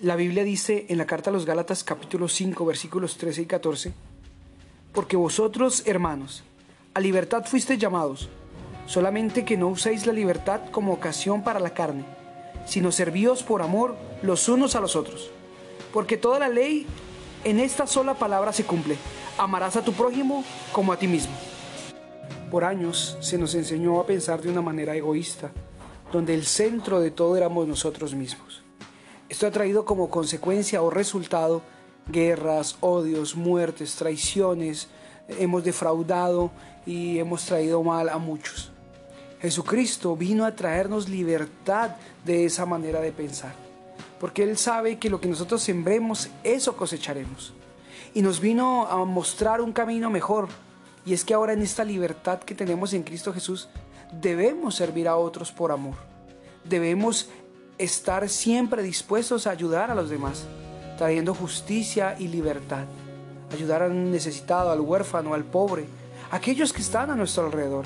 La Biblia dice en la carta a los Gálatas capítulo 5 versículos 13 y 14, porque vosotros, hermanos, a libertad fuisteis llamados, solamente que no uséis la libertad como ocasión para la carne, sino servíos por amor los unos a los otros. Porque toda la ley en esta sola palabra se cumple, amarás a tu prójimo como a ti mismo. Por años se nos enseñó a pensar de una manera egoísta, donde el centro de todo éramos nosotros mismos. Esto ha traído como consecuencia o resultado guerras, odios, muertes, traiciones, hemos defraudado y hemos traído mal a muchos. Jesucristo vino a traernos libertad de esa manera de pensar, porque Él sabe que lo que nosotros sembremos, eso cosecharemos. Y nos vino a mostrar un camino mejor, y es que ahora en esta libertad que tenemos en Cristo Jesús, debemos servir a otros por amor. Debemos estar siempre dispuestos a ayudar a los demás, trayendo justicia y libertad. Ayudar al necesitado, al huérfano, al pobre, aquellos que están a nuestro alrededor.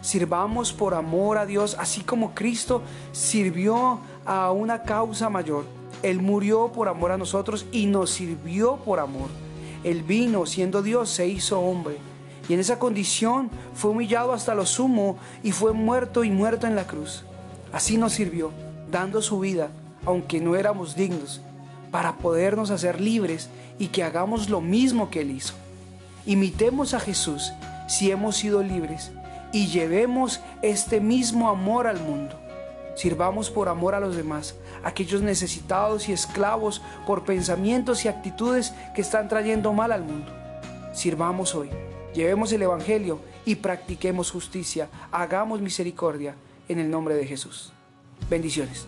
Sirvamos por amor a Dios, así como Cristo sirvió a una causa mayor. Él murió por amor a nosotros y nos sirvió por amor. Él vino, siendo Dios, se hizo hombre. Y en esa condición fue humillado hasta lo sumo y fue muerto y muerto en la cruz. Así nos sirvió dando su vida, aunque no éramos dignos, para podernos hacer libres y que hagamos lo mismo que Él hizo. Imitemos a Jesús si hemos sido libres y llevemos este mismo amor al mundo. Sirvamos por amor a los demás, aquellos necesitados y esclavos por pensamientos y actitudes que están trayendo mal al mundo. Sirvamos hoy, llevemos el Evangelio y practiquemos justicia, hagamos misericordia en el nombre de Jesús. Bendiciones.